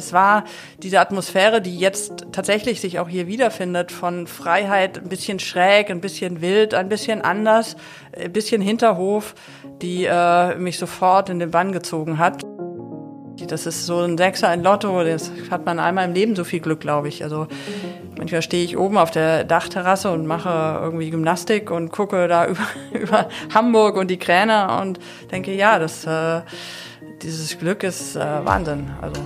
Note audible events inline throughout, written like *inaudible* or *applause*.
Es war diese Atmosphäre, die jetzt tatsächlich sich auch hier wiederfindet, von Freiheit, ein bisschen schräg, ein bisschen wild, ein bisschen anders, ein bisschen Hinterhof, die äh, mich sofort in den Bann gezogen hat. Das ist so ein Sechser, ein Lotto, das hat man einmal im Leben so viel Glück, glaube ich. Also manchmal stehe ich oben auf der Dachterrasse und mache irgendwie Gymnastik und gucke da *laughs* über, über Hamburg und die Kräne und denke, ja, das, äh, dieses Glück ist äh, Wahnsinn. Also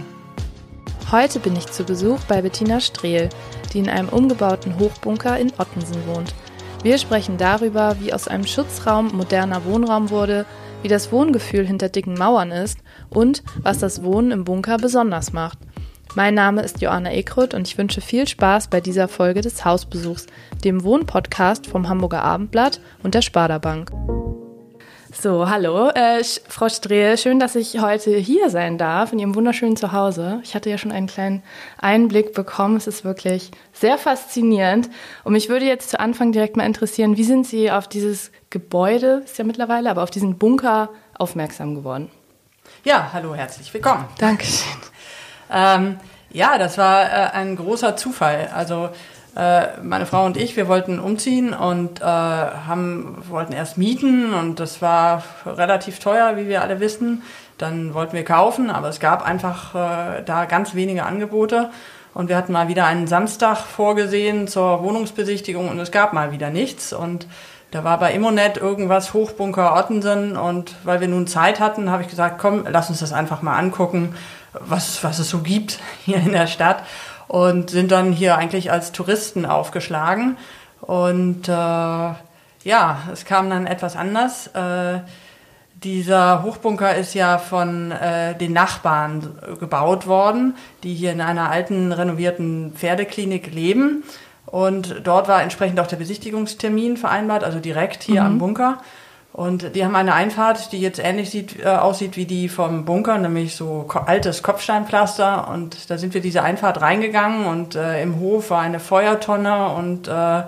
Heute bin ich zu Besuch bei Bettina Strehl, die in einem umgebauten Hochbunker in Ottensen wohnt. Wir sprechen darüber, wie aus einem Schutzraum moderner Wohnraum wurde, wie das Wohngefühl hinter dicken Mauern ist und was das Wohnen im Bunker besonders macht. Mein Name ist Joanna Ekrut und ich wünsche viel Spaß bei dieser Folge des Hausbesuchs, dem Wohnpodcast vom Hamburger Abendblatt und der Sparda Bank. So, hallo, äh, Frau Strehl, schön, dass ich heute hier sein darf in Ihrem wunderschönen Zuhause. Ich hatte ja schon einen kleinen Einblick bekommen. Es ist wirklich sehr faszinierend. Und mich würde jetzt zu Anfang direkt mal interessieren, wie sind Sie auf dieses Gebäude, ist ja mittlerweile, aber auf diesen Bunker aufmerksam geworden? Ja, hallo, herzlich willkommen. Dankeschön. Ähm, ja, das war äh, ein großer Zufall. Also meine Frau und ich, wir wollten umziehen und äh, haben, wollten erst mieten und das war relativ teuer, wie wir alle wissen. Dann wollten wir kaufen, aber es gab einfach äh, da ganz wenige Angebote. Und wir hatten mal wieder einen Samstag vorgesehen zur Wohnungsbesichtigung und es gab mal wieder nichts. Und da war bei Immonet irgendwas Hochbunker Ottensen und weil wir nun Zeit hatten, habe ich gesagt, komm, lass uns das einfach mal angucken, was, was es so gibt *laughs* hier in der Stadt und sind dann hier eigentlich als Touristen aufgeschlagen. Und äh, ja, es kam dann etwas anders. Äh, dieser Hochbunker ist ja von äh, den Nachbarn gebaut worden, die hier in einer alten, renovierten Pferdeklinik leben. Und dort war entsprechend auch der Besichtigungstermin vereinbart, also direkt hier mhm. am Bunker. Und die haben eine Einfahrt, die jetzt ähnlich sieht, äh, aussieht wie die vom Bunker, nämlich so altes Kopfsteinpflaster. Und da sind wir diese Einfahrt reingegangen und äh, im Hof war eine Feuertonne und äh,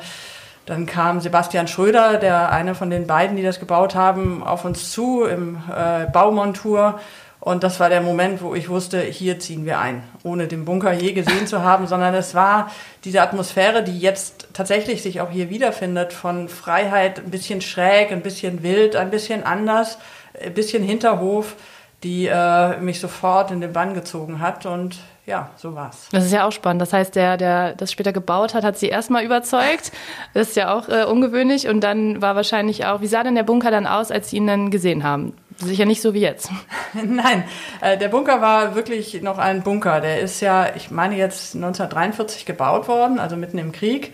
dann kam Sebastian Schröder, der eine von den beiden, die das gebaut haben, auf uns zu im äh, Baumontur und das war der Moment, wo ich wusste, hier ziehen wir ein, ohne den Bunker je gesehen zu haben, *laughs* sondern es war diese Atmosphäre, die jetzt tatsächlich sich auch hier wiederfindet, von Freiheit, ein bisschen schräg, ein bisschen wild, ein bisschen anders, ein bisschen Hinterhof, die äh, mich sofort in den Bann gezogen hat und ja, so war's. Das ist ja auch spannend. Das heißt, der, der das später gebaut hat, hat sie erstmal überzeugt. Das ist ja auch äh, ungewöhnlich. Und dann war wahrscheinlich auch, wie sah denn der Bunker dann aus, als sie ihn dann gesehen haben? Sicher nicht so wie jetzt. *laughs* Nein, äh, der Bunker war wirklich noch ein Bunker. Der ist ja, ich meine jetzt 1943 gebaut worden, also mitten im Krieg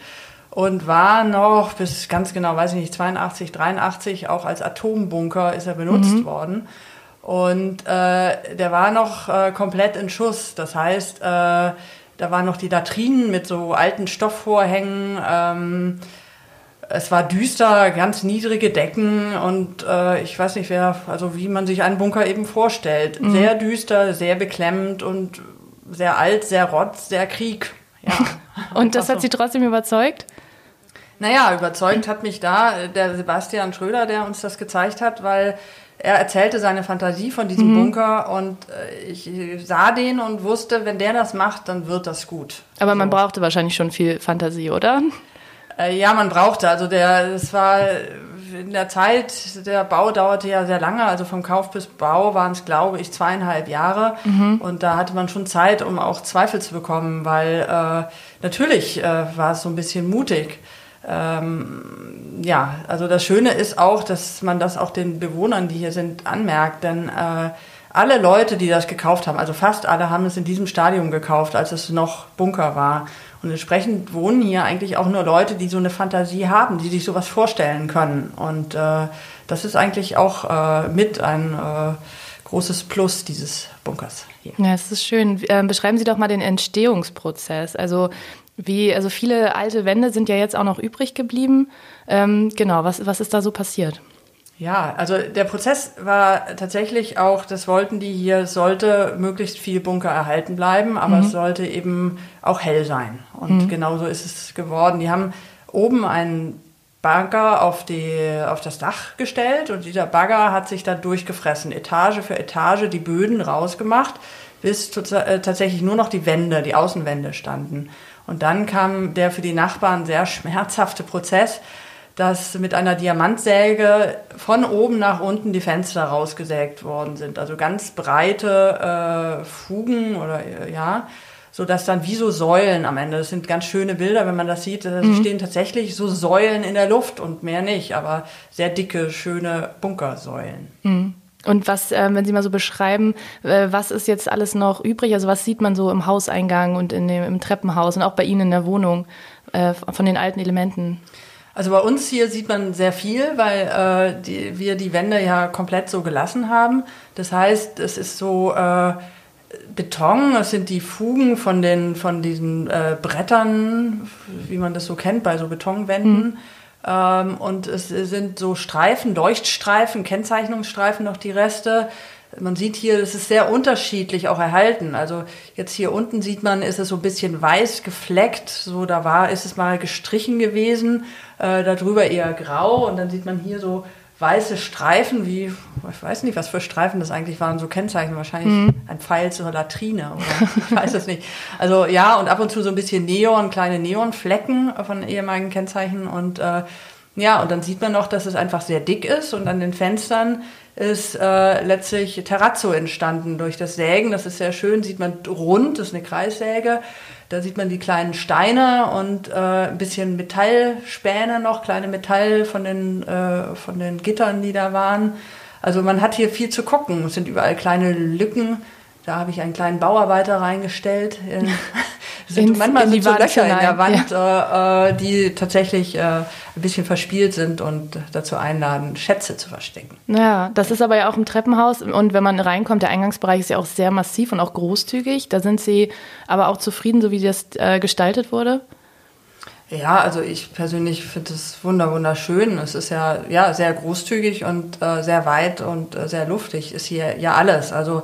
und war noch bis ganz genau, weiß ich nicht, 82, 83 auch als Atombunker ist er benutzt mhm. worden. Und äh, der war noch äh, komplett in Schuss. Das heißt, äh, da waren noch die Latrinen mit so alten Stoffvorhängen. Ähm, es war düster, ganz niedrige Decken und äh, ich weiß nicht, wer, also wie man sich einen Bunker eben vorstellt. Mhm. Sehr düster, sehr beklemmend und sehr alt, sehr rotz, sehr Krieg. Ja. *laughs* und das hat Sie trotzdem überzeugt? Naja, überzeugt hat mich da der Sebastian Schröder, der uns das gezeigt hat, weil er erzählte seine Fantasie von diesem mhm. Bunker und äh, ich sah den und wusste, wenn der das macht, dann wird das gut. Aber man brauchte wahrscheinlich schon viel Fantasie, oder? Äh, ja, man brauchte. Also der, es war in der Zeit, der Bau dauerte ja sehr lange. Also vom Kauf bis Bau waren es, glaube ich, zweieinhalb Jahre. Mhm. Und da hatte man schon Zeit, um auch Zweifel zu bekommen, weil äh, natürlich äh, war es so ein bisschen mutig. Ähm, ja, also das Schöne ist auch, dass man das auch den Bewohnern, die hier sind, anmerkt, denn äh, alle Leute, die das gekauft haben, also fast alle haben es in diesem Stadium gekauft, als es noch Bunker war. Und entsprechend wohnen hier eigentlich auch nur Leute, die so eine Fantasie haben, die sich sowas vorstellen können. Und äh, das ist eigentlich auch äh, mit ein äh, großes Plus dieses Bunkers hier. Ja, es ist schön. Ähm, beschreiben Sie doch mal den Entstehungsprozess. Also wie, also viele alte Wände sind ja jetzt auch noch übrig geblieben. Ähm, genau, was, was ist da so passiert? Ja, also der Prozess war tatsächlich auch, das wollten die hier, es sollte möglichst viel Bunker erhalten bleiben, aber mhm. es sollte eben auch hell sein. Und mhm. genauso ist es geworden. Die haben oben einen Bagger auf, die, auf das Dach gestellt und dieser Bagger hat sich da durchgefressen, Etage für Etage die Böden rausgemacht, bis äh, tatsächlich nur noch die Wände, die Außenwände standen. Und dann kam der für die Nachbarn sehr schmerzhafte Prozess, dass mit einer Diamantsäge von oben nach unten die Fenster rausgesägt worden sind. Also ganz breite äh, Fugen oder äh, ja, so dass dann wie so Säulen am Ende. Das sind ganz schöne Bilder, wenn man das sieht. Da mhm. stehen tatsächlich so Säulen in der Luft und mehr nicht, aber sehr dicke, schöne Bunkersäulen. Mhm. Und was, äh, wenn Sie mal so beschreiben, äh, was ist jetzt alles noch übrig? Also was sieht man so im Hauseingang und in dem, im Treppenhaus und auch bei Ihnen in der Wohnung äh, von den alten Elementen? Also bei uns hier sieht man sehr viel, weil äh, die, wir die Wände ja komplett so gelassen haben. Das heißt, es ist so äh, Beton, es sind die Fugen von, den, von diesen äh, Brettern, wie man das so kennt bei so Betonwänden. Mhm. Ähm, und es sind so Streifen, Leuchtstreifen, Kennzeichnungsstreifen noch die Reste. Man sieht hier, es ist sehr unterschiedlich auch erhalten. Also jetzt hier unten sieht man, ist es so ein bisschen weiß gefleckt. So da war, ist es mal gestrichen gewesen. Äh, darüber eher grau. Und dann sieht man hier so weiße Streifen, wie, ich weiß nicht, was für Streifen das eigentlich waren, so Kennzeichen, wahrscheinlich mhm. ein Pfeil zur Latrine oder ich weiß es nicht. Also ja, und ab und zu so ein bisschen Neon, kleine Neonflecken von ehemaligen Kennzeichen und äh, ja, und dann sieht man noch, dass es einfach sehr dick ist und an den Fenstern ist äh, letztlich Terrazzo entstanden durch das Sägen. Das ist sehr schön, sieht man rund, das ist eine Kreissäge. Da sieht man die kleinen Steine und äh, ein bisschen Metallspäne noch, kleine Metall von den, äh, von den Gittern, die da waren. Also man hat hier viel zu gucken. Es sind überall kleine Lücken. Da habe ich einen kleinen Bauarbeiter reingestellt. *laughs* *laughs* sind in, manchmal in sind so Löcher in der Wand, ja. äh, äh die tatsächlich äh, ein bisschen verspielt sind und dazu einladen, Schätze zu verstecken. Ja, das ist aber ja auch im Treppenhaus und wenn man reinkommt, der Eingangsbereich ist ja auch sehr massiv und auch großzügig. Da sind Sie aber auch zufrieden, so wie das äh, gestaltet wurde? Ja, also ich persönlich finde es wunderschön. Es ist ja, ja sehr großzügig und äh, sehr weit und äh, sehr luftig ist hier ja alles. Also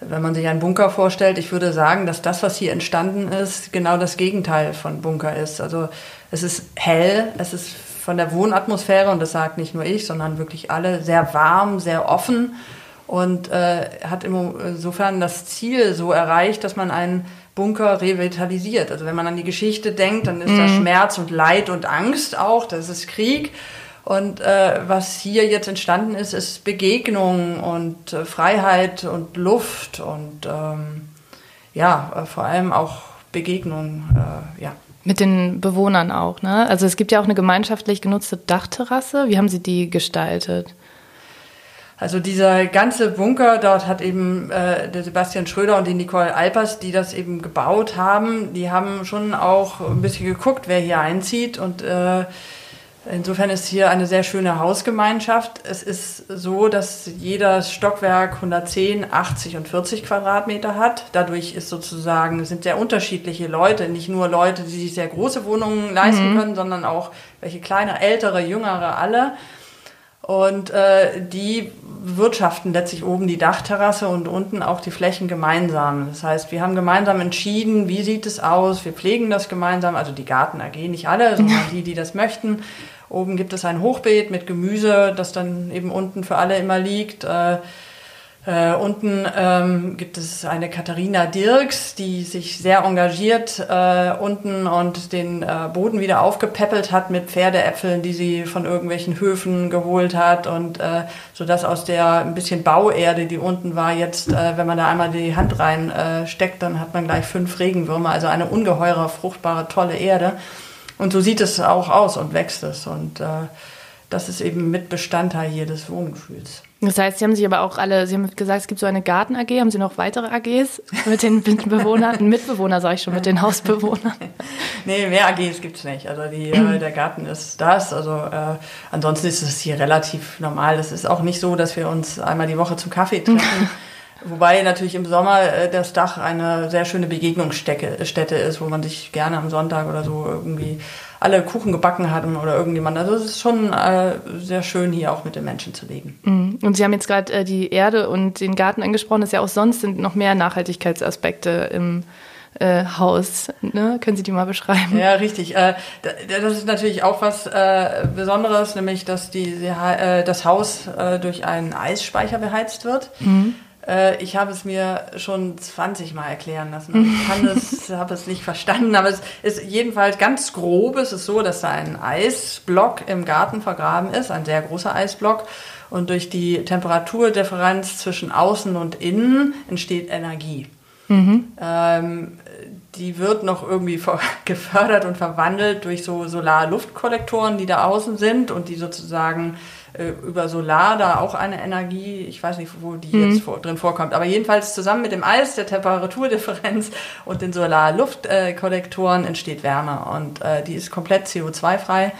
wenn man sich einen Bunker vorstellt, ich würde sagen, dass das, was hier entstanden ist, genau das Gegenteil von Bunker ist. Also es ist hell, es ist von der Wohnatmosphäre, und das sagt nicht nur ich, sondern wirklich alle, sehr warm, sehr offen und äh, hat insofern das Ziel so erreicht, dass man einen Bunker revitalisiert. Also wenn man an die Geschichte denkt, dann ist mhm. da Schmerz und Leid und Angst auch, das ist Krieg. Und äh, was hier jetzt entstanden ist, ist Begegnung und äh, Freiheit und Luft und ähm, ja, äh, vor allem auch Begegnung, äh, ja. Mit den Bewohnern auch, ne? Also es gibt ja auch eine gemeinschaftlich genutzte Dachterrasse. Wie haben Sie die gestaltet? Also dieser ganze Bunker dort hat eben äh, der Sebastian Schröder und die Nicole Alpers, die das eben gebaut haben, die haben schon auch ein bisschen geguckt, wer hier einzieht und äh, Insofern ist hier eine sehr schöne Hausgemeinschaft. Es ist so, dass jeder Stockwerk 110, 80 und 40 Quadratmeter hat. Dadurch ist sozusagen, sind sehr unterschiedliche Leute, nicht nur Leute, die sich sehr große Wohnungen leisten mhm. können, sondern auch welche kleine, ältere, jüngere, alle. Und äh, die wirtschaften letztlich oben die Dachterrasse und unten auch die Flächen gemeinsam. Das heißt, wir haben gemeinsam entschieden, wie sieht es aus, wir pflegen das gemeinsam, also die Garten AG, nicht alle, sondern die, die das möchten. Oben gibt es ein Hochbeet mit Gemüse, das dann eben unten für alle immer liegt. Äh, äh, unten ähm, gibt es eine Katharina Dirks, die sich sehr engagiert äh, unten und den äh, Boden wieder aufgepäppelt hat mit Pferdeäpfeln, die sie von irgendwelchen Höfen geholt hat und äh, so dass aus der ein bisschen Bauerde, die unten war, jetzt, äh, wenn man da einmal die Hand rein äh, dann hat man gleich fünf Regenwürmer, also eine ungeheure, fruchtbare, tolle Erde. Und so sieht es auch aus und wächst es. Und äh, das ist eben mit Bestandteil hier des Wohngefühls. Das heißt, Sie haben sich aber auch alle, Sie haben gesagt, es gibt so eine Garten-AG. Haben Sie noch weitere AGs mit den Bewohnern, *laughs* Mitbewohner, sage ich schon, mit den Hausbewohnern? *laughs* nee, mehr AGs gibt es nicht. Also die, äh, *clears throat* der Garten ist das. Also äh, ansonsten ist es hier relativ normal. Es ist auch nicht so, dass wir uns einmal die Woche zum Kaffee treffen. *laughs* Wobei natürlich im Sommer äh, das Dach eine sehr schöne Begegnungsstätte ist, wo man sich gerne am Sonntag oder so irgendwie alle Kuchen gebacken hatten oder irgendjemand. Also es ist schon äh, sehr schön, hier auch mit den Menschen zu leben. Mhm. Und Sie haben jetzt gerade äh, die Erde und den Garten angesprochen. Das ist ja auch sonst sind noch mehr Nachhaltigkeitsaspekte im äh, Haus. Ne? Können Sie die mal beschreiben? Ja, richtig. Äh, das ist natürlich auch was äh, Besonderes, nämlich dass die, äh, das Haus äh, durch einen Eisspeicher beheizt wird. Mhm. Äh, ich habe es mir schon 20 Mal erklären lassen. Ich kann es, *laughs* habe es nicht verstanden, aber es ist jedenfalls ganz grob. Es ist so, dass da ein Eisblock im Garten vergraben ist, ein sehr großer Eisblock. Und durch die Temperaturdifferenz zwischen außen und innen entsteht Energie. Mhm. Ähm, die wird noch irgendwie *laughs* gefördert und verwandelt durch so Solarluftkollektoren, die da außen sind und die sozusagen äh, über Solar da auch eine Energie, ich weiß nicht, wo die mhm. jetzt vor, drin vorkommt, aber jedenfalls zusammen mit dem Eis, der Temperaturdifferenz *laughs* und den Solarluftkollektoren äh, entsteht Wärme und äh, die ist komplett CO2-frei.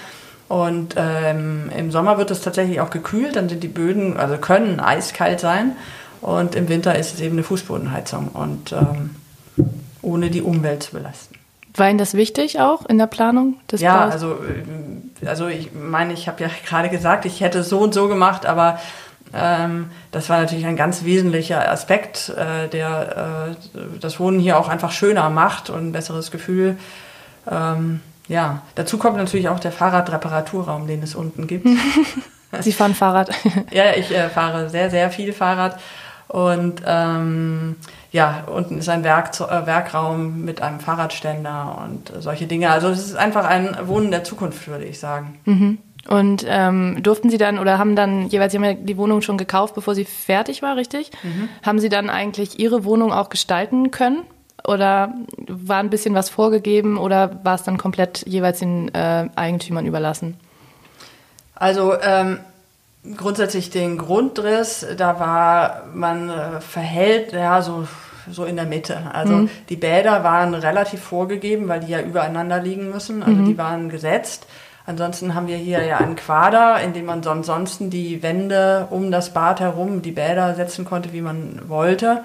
Und ähm, im Sommer wird es tatsächlich auch gekühlt, dann sind die Böden, also können eiskalt sein. Und im Winter ist es eben eine Fußbodenheizung und ähm, ohne die Umwelt zu belasten. War Ihnen das wichtig auch in der Planung des Ja, Baus? also, äh, also ich meine, ich habe ja *laughs* gerade gesagt, ich hätte so und so gemacht, aber ähm, das war natürlich ein ganz wesentlicher Aspekt, äh, der äh, das Wohnen hier auch einfach schöner macht und ein besseres Gefühl. Ähm, ja, dazu kommt natürlich auch der Fahrradreparaturraum, den es unten gibt. *laughs* Sie fahren Fahrrad? *laughs* ja, ich äh, fahre sehr, sehr viel Fahrrad und ähm, ja, unten ist ein Werk, äh, Werkraum mit einem Fahrradständer und solche Dinge. Also es ist einfach ein Wohnen der Zukunft, würde ich sagen. Mhm. Und ähm, durften Sie dann oder haben dann jeweils, Sie haben ja die Wohnung schon gekauft, bevor sie fertig war, richtig? Mhm. Haben Sie dann eigentlich Ihre Wohnung auch gestalten können? Oder war ein bisschen was vorgegeben oder war es dann komplett jeweils den äh, Eigentümern überlassen? Also ähm, grundsätzlich den Grundriss, da war man äh, verhält, ja, so, so in der Mitte. Also mhm. die Bäder waren relativ vorgegeben, weil die ja übereinander liegen müssen. Also mhm. die waren gesetzt. Ansonsten haben wir hier ja einen Quader, in dem man ansonsten die Wände um das Bad herum, die Bäder setzen konnte, wie man wollte.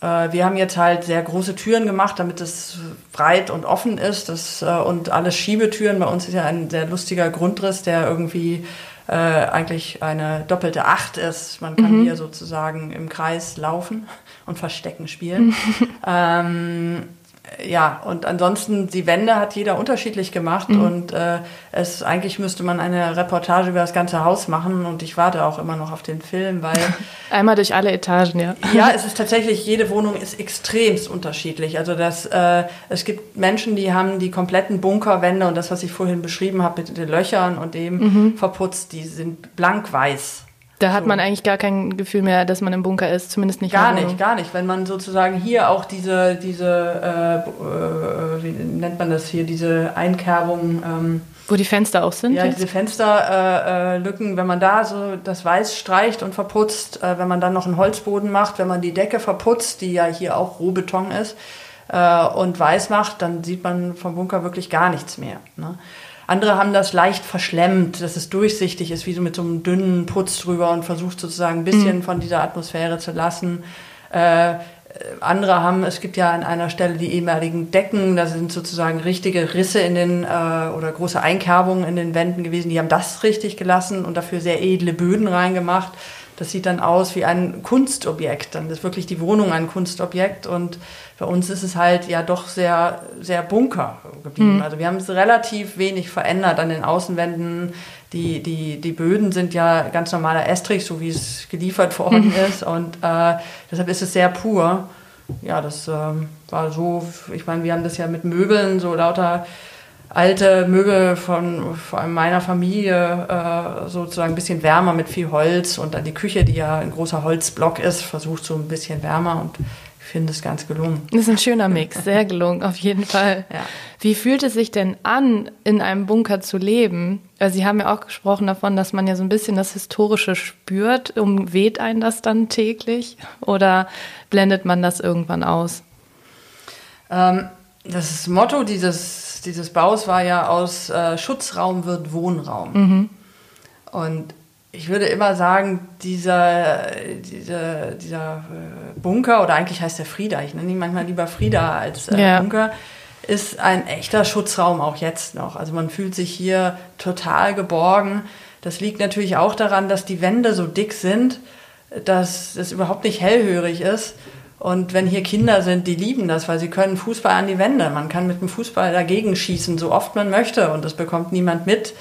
Äh, wir haben jetzt halt sehr große Türen gemacht, damit es breit und offen ist. Das, äh, und alle Schiebetüren. Bei uns ist ja ein sehr lustiger Grundriss, der irgendwie äh, eigentlich eine doppelte Acht ist. Man kann mhm. hier sozusagen im Kreis laufen und Verstecken spielen. *laughs* ähm, ja, und ansonsten die Wände hat jeder unterschiedlich gemacht mhm. und äh, es eigentlich müsste man eine Reportage über das ganze Haus machen und ich warte auch immer noch auf den Film, weil *laughs* einmal durch alle Etagen, ja. Ja, es ist tatsächlich jede Wohnung ist extremst unterschiedlich. Also das äh, es gibt Menschen, die haben die kompletten Bunkerwände und das, was ich vorhin beschrieben habe mit den Löchern und dem mhm. verputzt, die sind blank weiß. Da hat so. man eigentlich gar kein Gefühl mehr, dass man im Bunker ist, zumindest nicht. Gar nicht, gar nicht. Wenn man sozusagen hier auch diese, diese äh, äh, wie nennt man das hier, diese Einkerbung. Ähm, Wo die Fenster auch sind? Ja, jetzt? diese Fensterlücken, äh, wenn man da so das Weiß streicht und verputzt, äh, wenn man dann noch einen Holzboden macht, wenn man die Decke verputzt, die ja hier auch Rohbeton ist, äh, und weiß macht, dann sieht man vom Bunker wirklich gar nichts mehr. Ne? Andere haben das leicht verschlemmt, dass es durchsichtig ist, wie so mit so einem dünnen Putz drüber und versucht sozusagen ein bisschen mhm. von dieser Atmosphäre zu lassen. Äh, andere haben, es gibt ja an einer Stelle die ehemaligen Decken, da sind sozusagen richtige Risse in den äh, oder große Einkerbungen in den Wänden gewesen, die haben das richtig gelassen und dafür sehr edle Böden reingemacht. Das sieht dann aus wie ein Kunstobjekt. Dann ist wirklich die Wohnung ein Kunstobjekt und bei uns ist es halt ja doch sehr, sehr bunker geblieben. Mhm. Also wir haben es relativ wenig verändert an den Außenwänden. Die, die, die Böden sind ja ganz normaler Estrich, so wie es geliefert *laughs* worden mhm. ist. Und äh, deshalb ist es sehr pur. Ja, das ähm, war so, ich meine, wir haben das ja mit Möbeln, so lauter alte Möbel von vor allem meiner Familie äh, sozusagen ein bisschen wärmer mit viel Holz und dann die Küche, die ja ein großer Holzblock ist, versucht so ein bisschen wärmer und finde es ganz gelungen. Das ist ein schöner Mix, sehr gelungen, auf jeden Fall. Ja. Wie fühlt es sich denn an, in einem Bunker zu leben? Also Sie haben ja auch gesprochen davon, dass man ja so ein bisschen das Historische spürt. Umweht einen das dann täglich oder blendet man das irgendwann aus? Ähm, das Motto dieses, dieses Baus war ja aus äh, Schutzraum wird Wohnraum. Mhm. Und ich würde immer sagen, dieser, dieser, dieser äh, Bunker, oder eigentlich heißt der Frieda, ich nenne ihn manchmal lieber Frieda als äh, Ja. Bunker, ist ein echter Schutzraum auch jetzt noch. Also man fühlt sich hier total geborgen. Das liegt natürlich auch daran, dass die Wände so dick sind, dass es überhaupt nicht hellhörig ist. Und wenn hier Kinder sind, die lieben das, weil sie können Fußball an die Wände. Man kann mit dem Fußball dagegen schießen, so oft man möchte. Und das bekommt niemand mit.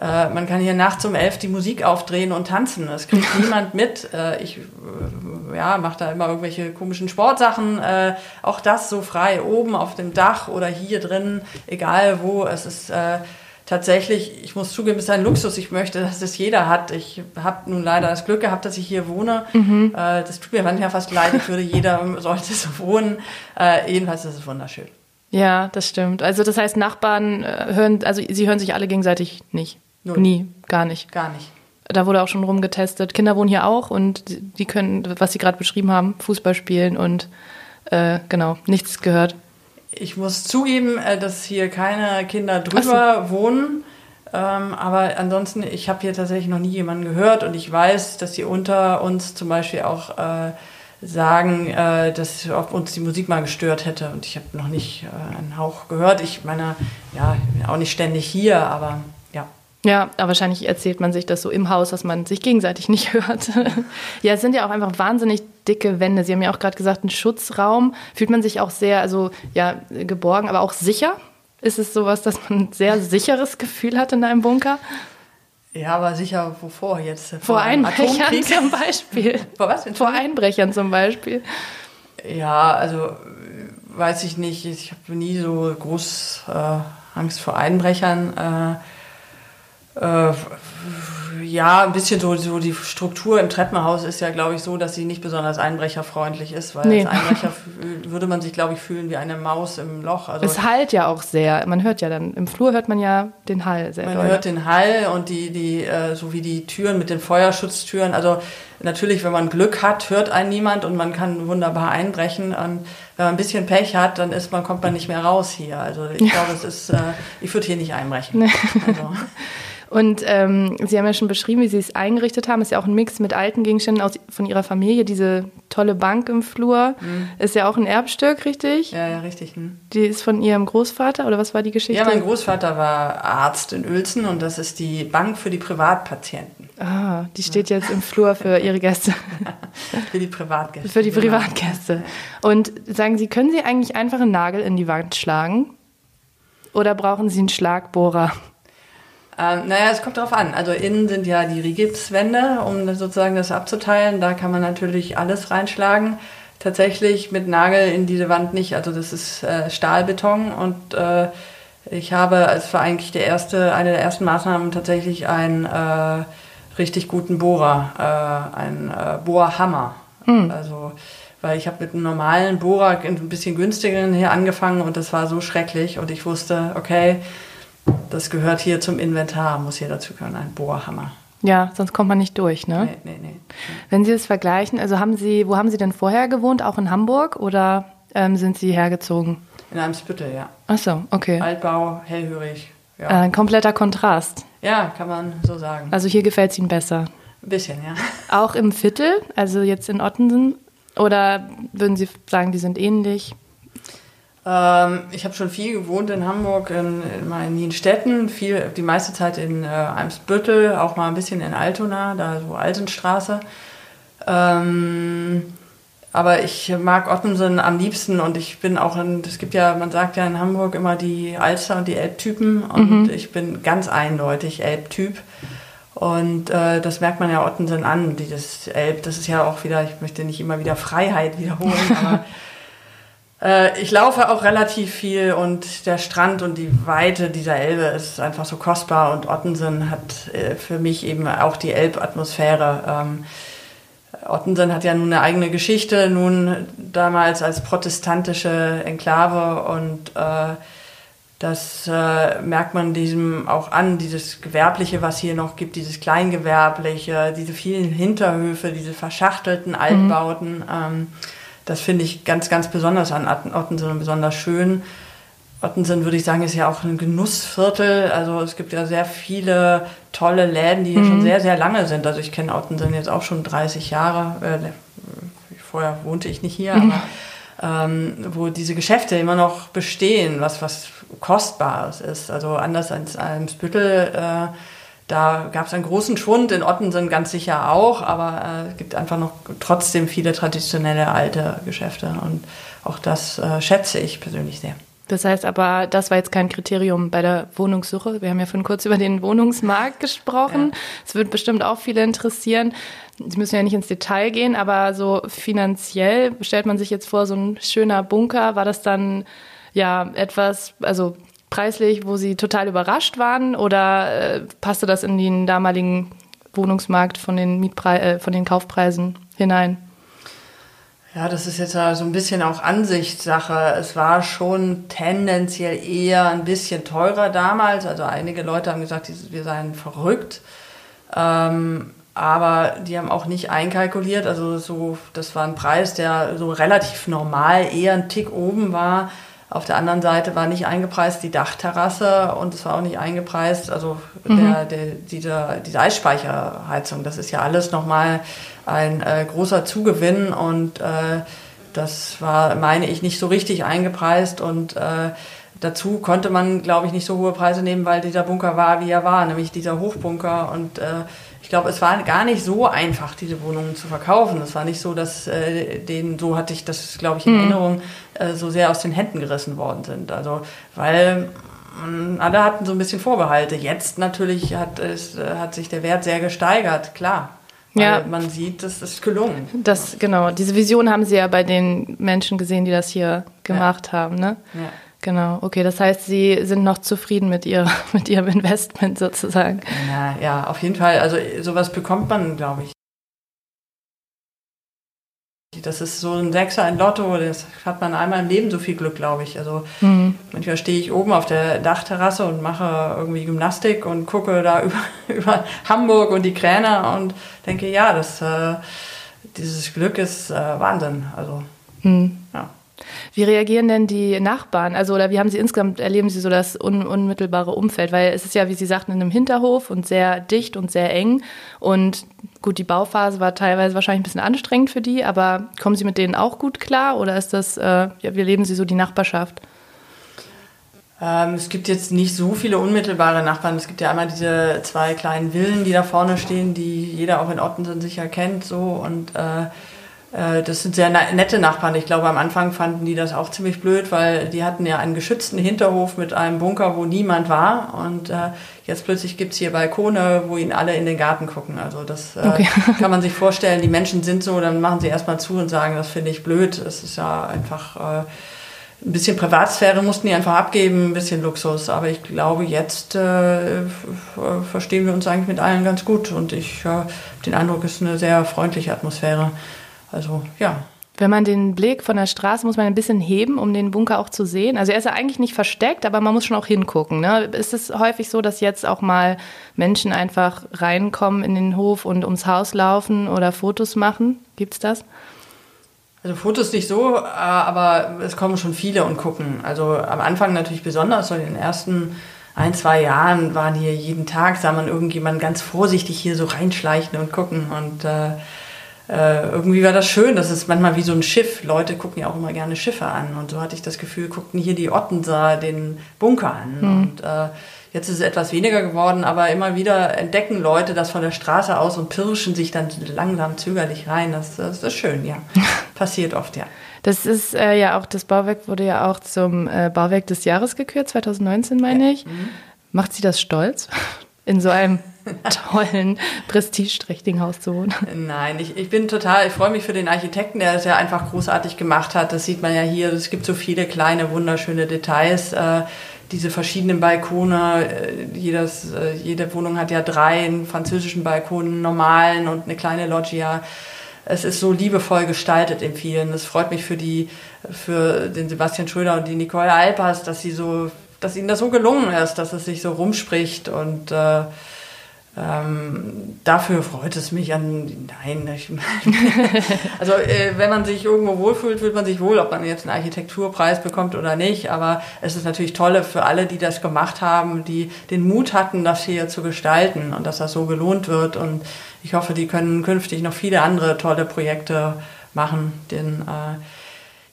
Äh, man kann hier nachts um elf die Musik aufdrehen und tanzen. Das kriegt *laughs* niemand mit. Äh, ich äh, ja, mache da immer irgendwelche komischen Sportsachen. Äh, auch das so frei, oben auf dem Dach oder hier drin, egal wo. Es ist äh, tatsächlich, ich muss zugeben, es ist ein Luxus. Ich möchte, dass es jeder hat. Ich habe nun leider das Glück gehabt, dass ich hier wohne. Äh, das tut mir manchmal fast leid. Ich würde, jeder *laughs* sollte so wohnen. Äh, jedenfalls ist es wunderschön. Ja, das stimmt. Also das heißt, Nachbarn äh, hören, also sie hören sich alle gegenseitig nicht. Null. Nie, gar nicht. Gar nicht. Da wurde auch schon rumgetestet. Kinder wohnen hier auch und die- die können, was Sie gerade beschrieben haben, Fußball spielen und äh, genau, nichts gehört. Ich muss zugeben, äh, dass hier keine Kinder drüber wohnen. Ähm, aber ansonsten, ich habe hier tatsächlich noch nie jemanden gehört und ich weiß, dass sie unter uns zum Beispiel auch äh, sagen, äh, dass ob uns die Musik mal gestört hätte. Und ich habe noch nicht äh, einen Hauch gehört. Ich meine, ja, ich bin auch nicht ständig hier, aber ja. Aber wahrscheinlich erzählt man sich das so im Haus, dass man sich gegenseitig nicht *laughs* hört. ja, es sind ja auch einfach wahnsinnig dicke Wände. Sie haben ja auch gerade gesagt, ein Schutzraum. Fühlt man sich auch sehr, also ja, geborgen, aber auch sicher? Ist es sowas, dass man ein sehr sicheres Gefühl hat in einem Bunker? Ja, aber sicher wovor jetzt? Vor einem Einbrechern Atomkrieg? *laughs* zum Beispiel. *laughs* Vor was? Vor Einbrechern zum Beispiel. Ja, also äh, weiß ich nicht. Ich habe nie so groß äh, Angst vor Einbrechern. Äh, äh, ja, ein bisschen so, so die Struktur im Treppenhaus ist ja, glaube ich, so, dass sie nicht besonders einbrecherfreundlich ist, weil Nee. als Einbrecher *laughs* würde man sich, glaube ich, fühlen wie eine Maus im Loch. Also Es halt ja auch sehr. Man hört ja dann, im Flur hört man ja den Hall sehr Man doll. hört den Hall und die, die, äh, so wie die Türen mit den Feuerschutztüren. Also natürlich, wenn man Glück hat, hört einen niemand und man kann wunderbar einbrechen. Und wenn man ein bisschen Pech hat, dann ist man, kommt man nicht mehr raus hier. Also ich glaube, es ist, äh, ich würde hier nicht einbrechen. Also, *laughs* Und ähm, Sie haben ja schon beschrieben, wie Sie es eingerichtet haben. Ist ja auch ein Mix mit alten Gegenständen aus, von Ihrer Familie. Diese tolle Bank im Flur ist ja auch ein Erbstück, richtig? ja, ja, richtig. Hm. Die ist von Ihrem Großvater oder was war die Geschichte? Ja, mein Großvater war Arzt in Uelzen und das ist die Bank für die Privatpatienten. ah, die steht jetzt im Flur für *laughs* Ihre Gäste, Für die Privatgäste. für die genau. Privatgäste. Und sagen Sie, können Sie eigentlich einfach einen Nagel in die Wand schlagen? Oder brauchen Sie einen Schlagbohrer? Ähm, naja, es kommt drauf an. Also innen sind ja die Rigipswände, um das sozusagen das abzuteilen. Da kann man natürlich alles reinschlagen. Tatsächlich mit Nagel in diese Wand nicht. Also das ist äh, Stahlbeton und äh, ich habe, es war eigentlich der erste, eine der ersten Maßnahmen tatsächlich einen äh, richtig guten Bohrer, äh, einen äh, Bohrhammer. Also weil ich habe mit einem normalen Bohrer ein bisschen günstigeren hier angefangen und das war so schrecklich und ich wusste, okay, das gehört hier zum Inventar, muss hier dazu gehören, ein Bohrhammer. Ja, sonst kommt man nicht durch, ne? Nee, nee, nee. Wenn Sie es vergleichen, also haben Sie, wo haben Sie denn vorher gewohnt? Auch in Hamburg oder ähm, sind Sie hergezogen? In einem Spüttel, ja. Ach so, okay. Altbau, hellhörig. Ja. Äh, ein kompletter Kontrast. ja, kann man so sagen. Also hier gefällt es Ihnen besser. Ein bisschen, ja. Auch im Viertel, also jetzt in Ottensen? Oder würden Sie sagen, die sind ähnlich? Ähm, ich habe schon viel gewohnt in Hamburg, in, in meinen Nienstädten, viel, die meiste Zeit in äh, Eimsbüttel, auch mal ein bisschen in Altona, da so Altenstraße. Ähm, aber ich mag Ottensen am liebsten und ich bin auch in, es gibt ja, man sagt ja in Hamburg immer die Alster und die Elbtypen und ich bin ganz eindeutig Elbtyp. Und äh, das merkt man ja Ottensen an, dieses Elb, das ist ja auch wieder, ich möchte nicht immer wieder Freiheit wiederholen, *laughs* aber äh, ich laufe auch relativ viel und der Strand und die Weite dieser Elbe ist einfach so kostbar und Ottensen hat äh, für mich eben auch die Elbatmosphäre. Ähm, Ottensen hat ja nun eine eigene Geschichte, nun damals als protestantische Enklave und äh, das äh, merkt man diesem auch an, dieses Gewerbliche, was hier noch gibt, dieses Kleingewerbliche, diese vielen Hinterhöfe, diese verschachtelten mhm. Altbauten. Mhm. Ähm, das finde ich ganz, ganz besonders an Ottensen und besonders schön. Ottensen, würde ich sagen, ist ja auch ein Genussviertel. Also es gibt ja sehr viele tolle Läden, die hier mhm. schon sehr, sehr lange sind. Also ich kenne Ottensen jetzt auch schon 30 Jahre. Äh, vorher wohnte ich nicht hier, mhm. aber ähm, wo diese Geschäfte immer noch bestehen, was, was Kostbares ist. Also anders als Almsbüttel, äh, da gab es einen großen Schwund, in Ottensen ganz sicher auch, aber äh, es gibt einfach noch trotzdem viele traditionelle alte Geschäfte und auch das äh, schätze ich persönlich sehr. Das heißt aber, das war jetzt kein Kriterium bei der Wohnungssuche. Wir haben ja vorhin kurz über den Wohnungsmarkt gesprochen. Es ja. wird bestimmt auch viele interessieren. Sie müssen ja nicht ins Detail gehen, aber so finanziell stellt man sich jetzt vor, so ein schöner Bunker, war das dann ja etwas, also preislich, wo Sie total überrascht waren oder äh, passte das in den damaligen Wohnungsmarkt von den, Mietpre äh, von den Kaufpreisen hinein? Ja, das ist jetzt so ein bisschen auch Ansichtssache. Es war schon tendenziell eher ein bisschen teurer damals. Also einige Leute haben gesagt, wir seien verrückt. Ähm, aber die haben auch nicht einkalkuliert. Also so, das war ein Preis, der so relativ normal eher ein Tick oben war. Auf der anderen Seite war nicht eingepreist die Dachterrasse und es war auch nicht eingepreist, also mhm. der, der, diese, diese Eisspeicherheizung. Das ist ja alles nochmal ein äh, großer Zugewinn und äh, das war, meine ich, nicht so richtig eingepreist und äh, dazu konnte man, glaube ich, nicht so hohe Preise nehmen, weil dieser Bunker war, wie er war, nämlich dieser Hochbunker und äh, glaube, es war gar nicht so einfach, diese Wohnungen zu verkaufen. Es war nicht so, dass äh, denen, so hatte ich das, glaube ich, in mhm. Erinnerung, äh, so sehr aus den Händen gerissen worden sind. Also, weil mh, alle hatten so ein bisschen Vorbehalte. Jetzt natürlich hat, es, äh, hat sich der Wert sehr gesteigert, klar. Weil ja. man sieht, das ist gelungen. Das, genau. Diese Vision haben Sie ja bei den Menschen gesehen, die das hier gemacht ja. haben, ne? Ja. Genau, okay. Das heißt, Sie sind noch zufrieden mit, ihr, *laughs* mit Ihrem Investment sozusagen. Ja, ja, auf jeden Fall. Also sowas bekommt man, glaube ich. Das ist so ein Sechser, ein Lotto, das hat man einmal im Leben so viel Glück, glaube ich. Also mhm. manchmal stehe ich oben auf der Dachterrasse und mache irgendwie Gymnastik und gucke da *laughs* über, über Hamburg und die Kräne und denke, ja, das, äh, dieses Glück ist äh, Wahnsinn. Also, mhm. ja. Wie reagieren denn die Nachbarn? Also, oder wie haben Sie insgesamt, erleben Sie so das un unmittelbare Umfeld? Weil es ist ja, wie Sie sagten, in einem Hinterhof und sehr dicht und sehr eng. Und gut, die Bauphase war teilweise wahrscheinlich ein bisschen anstrengend für die, aber kommen Sie mit denen auch gut klar? Oder ist das, äh, ja, wie erleben Sie so die Nachbarschaft? Ähm, es gibt jetzt nicht so viele unmittelbare Nachbarn. Es gibt ja einmal diese zwei kleinen Villen, die da vorne stehen, die jeder auch in Ottensen sicher kennt. So und äh, das sind sehr nette Nachbarn. Ich glaube, am Anfang fanden die das auch ziemlich blöd, weil die hatten ja einen geschützten Hinterhof mit einem Bunker, wo niemand war. Und äh, jetzt plötzlich gibt's hier Balkone, wo ihnen alle in den Garten gucken. Also das äh, okay. *laughs* *laughs* kann man sich vorstellen. Die Menschen sind so, dann machen sie erstmal zu und sagen, das finde ich blöd. Das ist ja einfach... Äh, ein bisschen Privatsphäre mussten die einfach abgeben, ein bisschen Luxus. Aber ich glaube, jetzt äh, verstehen wir uns eigentlich mit allen ganz gut. Und ich äh, habe den Eindruck, es ist eine sehr freundliche Atmosphäre. Also ja. Wenn man den Blick von der Straße muss man ein bisschen heben, um den Bunker auch zu sehen. Also er ist ja eigentlich nicht versteckt, aber man muss schon auch hingucken. Ne? Ist es häufig so, dass jetzt auch mal Menschen einfach reinkommen in den Hof und ums Haus laufen oder Fotos machen? Gibt's das? Also Fotos nicht so, äh, aber es kommen schon viele und gucken. Also am Anfang natürlich besonders, so in den ersten ein, zwei Jahren waren hier jeden Tag, sah man irgendjemanden ganz vorsichtig hier so reinschleichen und gucken und äh, äh, irgendwie war das schön. Das ist manchmal wie so ein Schiff. Leute gucken ja auch immer gerne Schiffe an. Und so hatte ich das Gefühl, guckten hier die Ottenser den Bunker an. Mhm. Und äh, jetzt ist es etwas weniger geworden, aber immer wieder entdecken Leute das von der Straße aus und pirschen sich dann langsam zögerlich rein. Das, das ist schön, ja. *laughs* Passiert oft, ja. Das ist äh, ja auch, das Bauwerk wurde ja auch zum äh, Bauwerk des Jahres gekürt, 2019 meine ja. ich. Mhm. Macht Sie das stolz? *laughs* In so einem tollen, prestigeträchtigen Haus zu wohnen. Nein, ich, ich bin total, ich freue mich für den Architekten, der das ja einfach großartig gemacht hat. Das sieht man ja hier. Es gibt so viele kleine, wunderschöne Details. Äh, diese verschiedenen Balkone, äh, jedes, äh, jede Wohnung hat ja drei, einen französischen Balkon, einen normalen und eine kleine Loggia. es ist so liebevoll gestaltet im vielen. Es freut mich für die, für den Sebastian Schröder und die Nicole Alpers, dass sie so, dass ihnen das so gelungen ist, dass es sich so rumspricht und äh, ähm, dafür freut es mich an. Nein, ich, *laughs* also äh, wenn man sich irgendwo wohlfühlt, fühlt man sich wohl, ob man jetzt einen Architekturpreis bekommt oder nicht. Aber es ist natürlich toll für alle, die das gemacht haben, die den Mut hatten, das hier zu gestalten und dass das so gelohnt wird. Und ich hoffe, die können künftig noch viele andere tolle Projekte machen. Denn äh,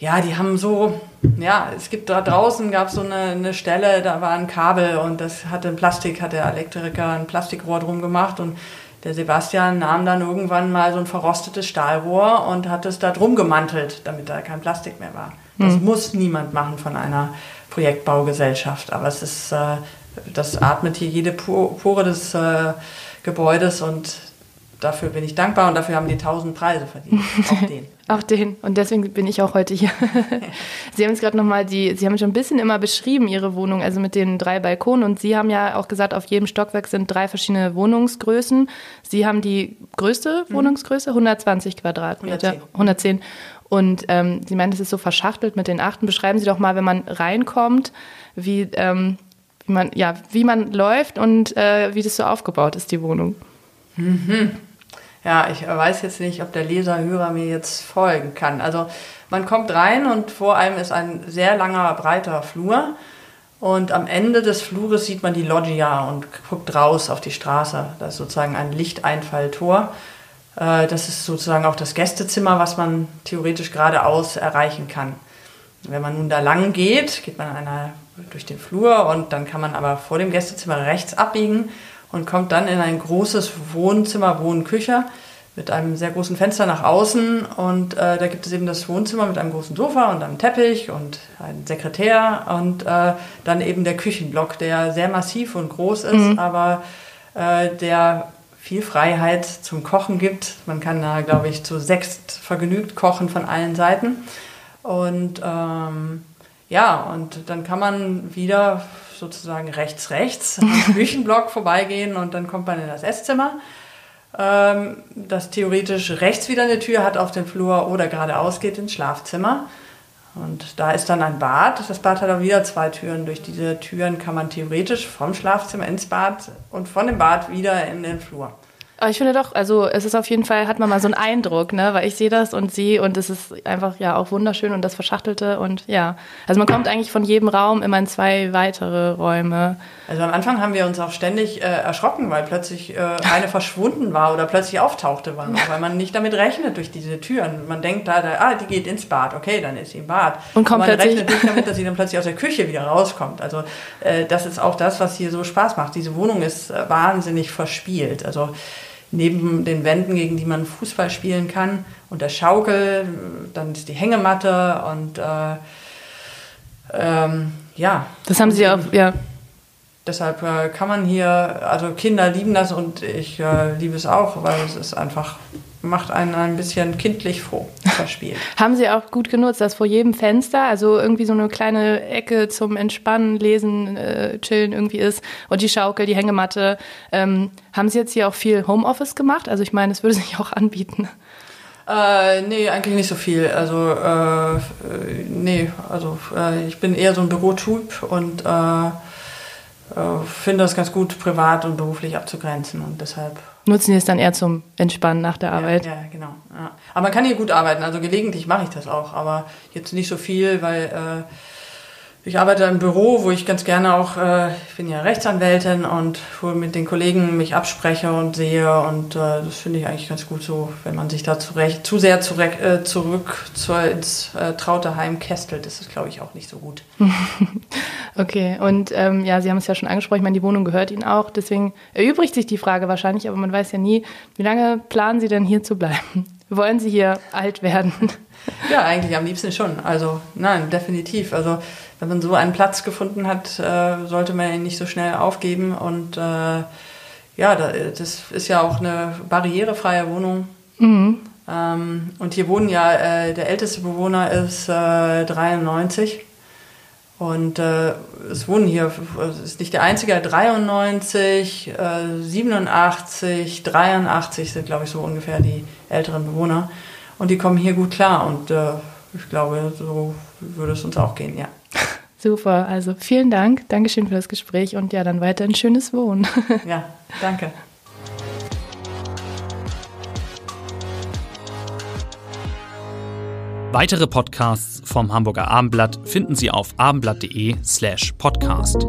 ja, die haben so, ja, es gibt da draußen gab es so eine, eine Stelle, da war ein Kabel und das hatte ein Plastik, hat der Elektriker ein Plastikrohr drum gemacht und der Sebastian nahm dann irgendwann mal so ein verrostetes Stahlrohr und hat es da drum gemantelt, damit da kein Plastik mehr war. Das mhm. muss niemand machen von einer Projektbaugesellschaft, aber es ist, äh, das atmet hier jede Pore des äh, Gebäudes und dafür bin ich dankbar und dafür haben die tausend Preise verdient. Auch *laughs* den. auch den. Und deswegen bin ich auch heute hier. *laughs* Sie haben es gerade nochmal die, Sie haben schon ein bisschen immer beschrieben, Ihre Wohnung, also mit den drei Balkonen. Und Sie haben ja auch gesagt, auf jedem Stockwerk sind drei verschiedene Wohnungsgrößen. Sie haben die größte mhm. Wohnungsgröße, 120 Quadratmeter. 110. 110. Und ähm, Sie meinen, es ist so verschachtelt mit den Achten. Beschreiben Sie doch mal, wenn man reinkommt, wie, ähm, wie, man, ja, wie man läuft und äh, wie das so aufgebaut ist, die Wohnung. Mhm. Ja, ich weiß jetzt nicht, ob der Leser, Hörer mir jetzt folgen kann. Also man kommt rein und vor einem ist ein sehr langer, breiter Flur. Und am Ende des Flures sieht man die Loggia und guckt raus auf die Straße. Das ist sozusagen ein Lichteinfalltor. Äh, das ist sozusagen auch das Gästezimmer, was man theoretisch geradeaus erreichen kann. Wenn man nun da lang geht, geht man einer durch den Flur und dann kann man aber vor dem Gästezimmer rechts abbiegen und kommt dann in ein großes Wohnzimmer, Wohnküche mit einem sehr großen Fenster nach außen und äh, da gibt es eben das Wohnzimmer mit einem großen Sofa und einem Teppich und einem Sekretär und äh, dann eben der Küchenblock, der sehr massiv und groß ist, mhm. aber äh, der viel Freiheit zum Kochen gibt. Man kann da, glaube ich, zu sechs vergnügt kochen von allen Seiten und ähm, ja, und dann kann man wieder sozusagen rechts, rechts am *laughs* Küchenblock vorbeigehen und dann kommt man in das Esszimmer, ähm, das theoretisch rechts wieder eine Tür hat auf den Flur oder geradeaus geht ins Schlafzimmer. Und da ist dann ein Bad. Das Bad hat auch wieder zwei Türen. Durch diese Türen kann man theoretisch vom Schlafzimmer ins Bad und von dem Bad wieder in den Flur. Aber ich finde doch, also es ist auf jeden Fall, hat man mal so einen Eindruck, ne? Weil ich sehe das und sehe und es ist einfach ja auch wunderschön und das Verschachtelte und ja. Also man kommt eigentlich von jedem Raum immer in zwei weitere Räume. Also am Anfang haben wir uns auch ständig äh, erschrocken, weil plötzlich äh, eine *laughs* verschwunden war oder plötzlich auftauchte, weil, weil man nicht damit rechnet durch diese Türen. Man denkt da, da, ah, die geht ins Bad, okay, dann ist sie im Bad. Und kommt man rechnet nicht damit, dass sie *laughs* dann plötzlich aus der Küche wieder rauskommt. Also äh, das ist auch das, was hier so Spaß macht. Diese Wohnung ist äh, wahnsinnig verspielt. Also neben den Wänden, gegen die man Fußball spielen kann und der Schaukel, dann ist die Hängematte und äh, ähm, ja. Das haben Sie auch, ja. Deshalb äh, kann man hier, also Kinder lieben das und ich äh, liebe es auch, weil es ist einfach macht einen ein bisschen kindlich froh, verspielt. *laughs* Haben Sie auch gut genutzt, dass vor jedem Fenster, also irgendwie so eine kleine Ecke zum Entspannen, Lesen, äh, Chillen irgendwie ist und die Schaukel, die Hängematte. Ähm, haben Sie jetzt hier auch viel Homeoffice gemacht? Also ich meine, es würde *laughs* sich auch anbieten. Äh, nee, eigentlich nicht so viel. Also, äh, nee, also äh, ich bin eher so ein Bürotyp und äh, äh, finde das ganz gut, privat und beruflich abzugrenzen und deshalb nutzen die es dann eher zum Entspannen nach der Arbeit. Ja, ja genau. Ja. Aber man kann hier gut arbeiten. Also gelegentlich mache ich das auch, aber jetzt nicht so viel, weil äh, ich arbeite im Büro, wo ich ganz gerne auch, äh, ich bin ja Rechtsanwältin und wo mit den Kollegen mich abspreche und sehe und äh, das finde ich eigentlich ganz gut so, wenn man sich da zurecht, zu sehr zurück, äh, zurück zu, ins äh, traute Heim kästelt, ist glaube ich auch nicht so gut. *laughs* okay, und ähm, ja, Sie haben es ja schon angesprochen, ich meine, die Wohnung gehört Ihnen auch, deswegen erübrigt sich die Frage wahrscheinlich, aber man weiß ja nie, wie lange planen Sie denn hier zu bleiben? *laughs* Wollen Sie hier alt werden? Ja, eigentlich am liebsten schon. Also nein, definitiv. Also wenn man so einen Platz gefunden hat, äh, sollte man ihn nicht so schnell aufgeben. Und äh, ja, das ist ja auch eine barrierefreie Wohnung. Mhm. Ähm, und hier wohnen ja, äh, der älteste Bewohner ist 93. Und äh, es wohnen hier, es ist nicht der einzige, 93, äh, 87, 83 sind, glaube ich, so ungefähr die älteren Bewohner. Und die kommen hier gut klar. Und äh, ich glaube, so würde es uns auch gehen, ja. *laughs* Super, also vielen Dank. Dankeschön für das Gespräch und ja, dann weiter ein schönes Wohnen. *laughs* ja, danke. Weitere Podcasts vom Hamburger Abendblatt finden Sie auf abendblatt.de slash podcast.